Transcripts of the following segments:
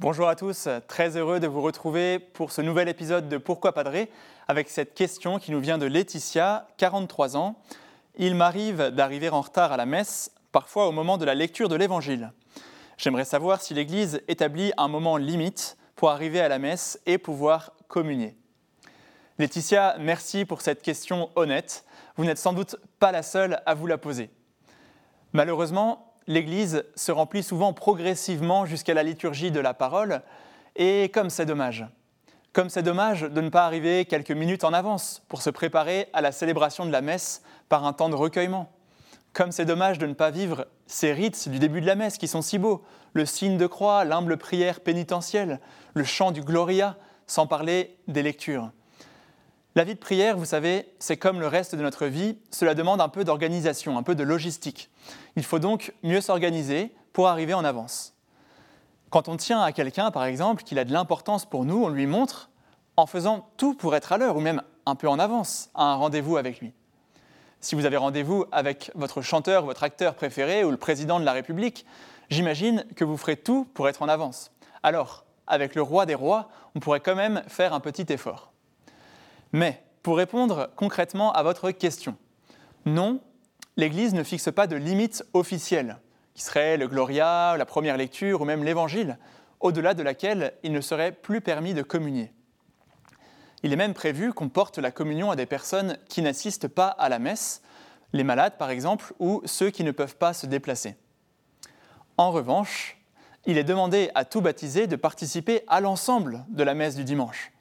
Bonjour à tous, très heureux de vous retrouver pour ce nouvel épisode de Pourquoi Padré avec cette question qui nous vient de Laetitia, 43 ans. Il m'arrive d'arriver en retard à la messe, parfois au moment de la lecture de l'Évangile. J'aimerais savoir si l'Église établit un moment limite pour arriver à la messe et pouvoir communier. Laetitia, merci pour cette question honnête. Vous n'êtes sans doute pas la seule à vous la poser. Malheureusement, l'Église se remplit souvent progressivement jusqu'à la liturgie de la parole, et comme c'est dommage. Comme c'est dommage de ne pas arriver quelques minutes en avance pour se préparer à la célébration de la messe par un temps de recueillement. Comme c'est dommage de ne pas vivre ces rites du début de la messe qui sont si beaux, le signe de croix, l'humble prière pénitentielle, le chant du Gloria, sans parler des lectures. La vie de prière, vous savez, c'est comme le reste de notre vie, cela demande un peu d'organisation, un peu de logistique. Il faut donc mieux s'organiser pour arriver en avance. Quand on tient à quelqu'un, par exemple, qu'il a de l'importance pour nous, on lui montre en faisant tout pour être à l'heure ou même un peu en avance à un rendez-vous avec lui. Si vous avez rendez-vous avec votre chanteur, votre acteur préféré ou le président de la République, j'imagine que vous ferez tout pour être en avance. Alors, avec le roi des rois, on pourrait quand même faire un petit effort. Mais pour répondre concrètement à votre question, non, l'Église ne fixe pas de limite officielle, qui serait le Gloria, la première lecture ou même l'Évangile, au-delà de laquelle il ne serait plus permis de communier. Il est même prévu qu'on porte la communion à des personnes qui n'assistent pas à la messe, les malades par exemple, ou ceux qui ne peuvent pas se déplacer. En revanche, il est demandé à tout baptisé de participer à l'ensemble de la messe du dimanche.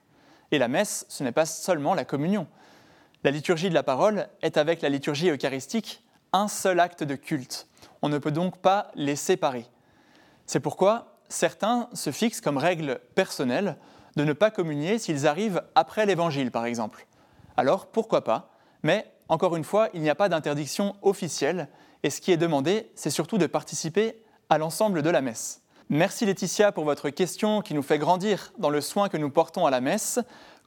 Et la messe, ce n'est pas seulement la communion. La liturgie de la parole est avec la liturgie eucharistique un seul acte de culte. On ne peut donc pas les séparer. C'est pourquoi certains se fixent comme règle personnelle de ne pas communier s'ils arrivent après l'évangile, par exemple. Alors, pourquoi pas? Mais, encore une fois, il n'y a pas d'interdiction officielle, et ce qui est demandé, c'est surtout de participer à l'ensemble de la messe. Merci Laetitia pour votre question qui nous fait grandir dans le soin que nous portons à la messe.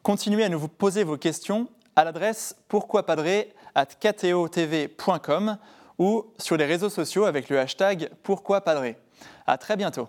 Continuez à nous poser vos questions à l'adresse pourquoipadré@kteotv.com ou sur les réseaux sociaux avec le hashtag pourquoipadré. À très bientôt.